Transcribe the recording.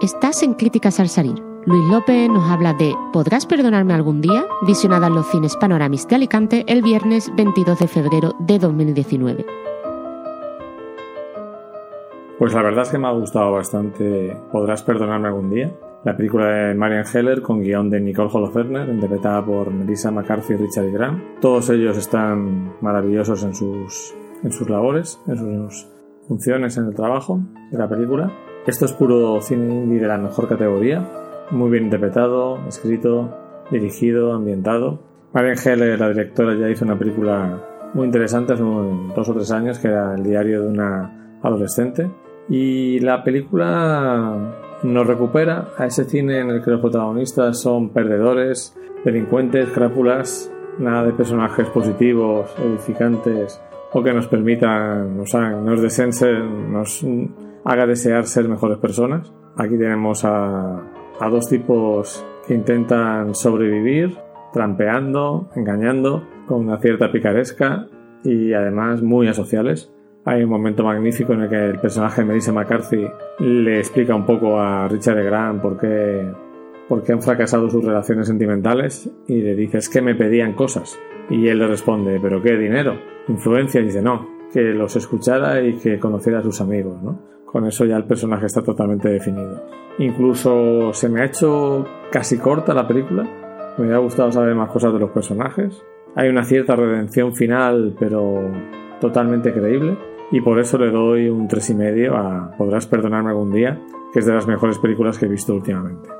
Estás en Críticas al Salir. Luis López nos habla de ¿Podrás perdonarme algún día? visionada en los cines Panoramis de Alicante el viernes 22 de febrero de 2019. Pues la verdad es que me ha gustado bastante ¿Podrás perdonarme algún día? La película de Marian Heller con guion de Nicole Holoferner, interpretada por Melissa McCarthy y Richard Grant. Todos ellos están maravillosos en sus, en sus labores, en sus funciones en el trabajo de la película. Esto es puro cine indie de la mejor categoría, muy bien interpretado, escrito, dirigido, ambientado. Marian Heller, la directora, ya hizo una película muy interesante hace dos o tres años, que era El diario de una adolescente. Y la película nos recupera a ese cine en el que los protagonistas son perdedores, delincuentes, crápulas, nada de personajes positivos, edificantes o que nos permitan, nos, nos deseen ser, nos haga desear ser mejores personas. Aquí tenemos a, dos tipos que intentan sobrevivir, trampeando, engañando, con una cierta picaresca y además muy asociales. Hay un momento magnífico en el que el personaje de Melissa McCarthy le explica un poco a Richard Grant por qué, por qué han fracasado sus relaciones sentimentales y le dice es que me pedían cosas. Y él le responde, ¿pero qué dinero? Influencia y dice, no, que los escuchara y que conociera a sus amigos, ¿no? Con eso ya el personaje está totalmente definido. Incluso se me ha hecho casi corta la película. Me hubiera gustado saber más cosas de los personajes. Hay una cierta redención final, pero totalmente creíble. Y por eso le doy un 3,5 a Podrás perdonarme algún día, que es de las mejores películas que he visto últimamente.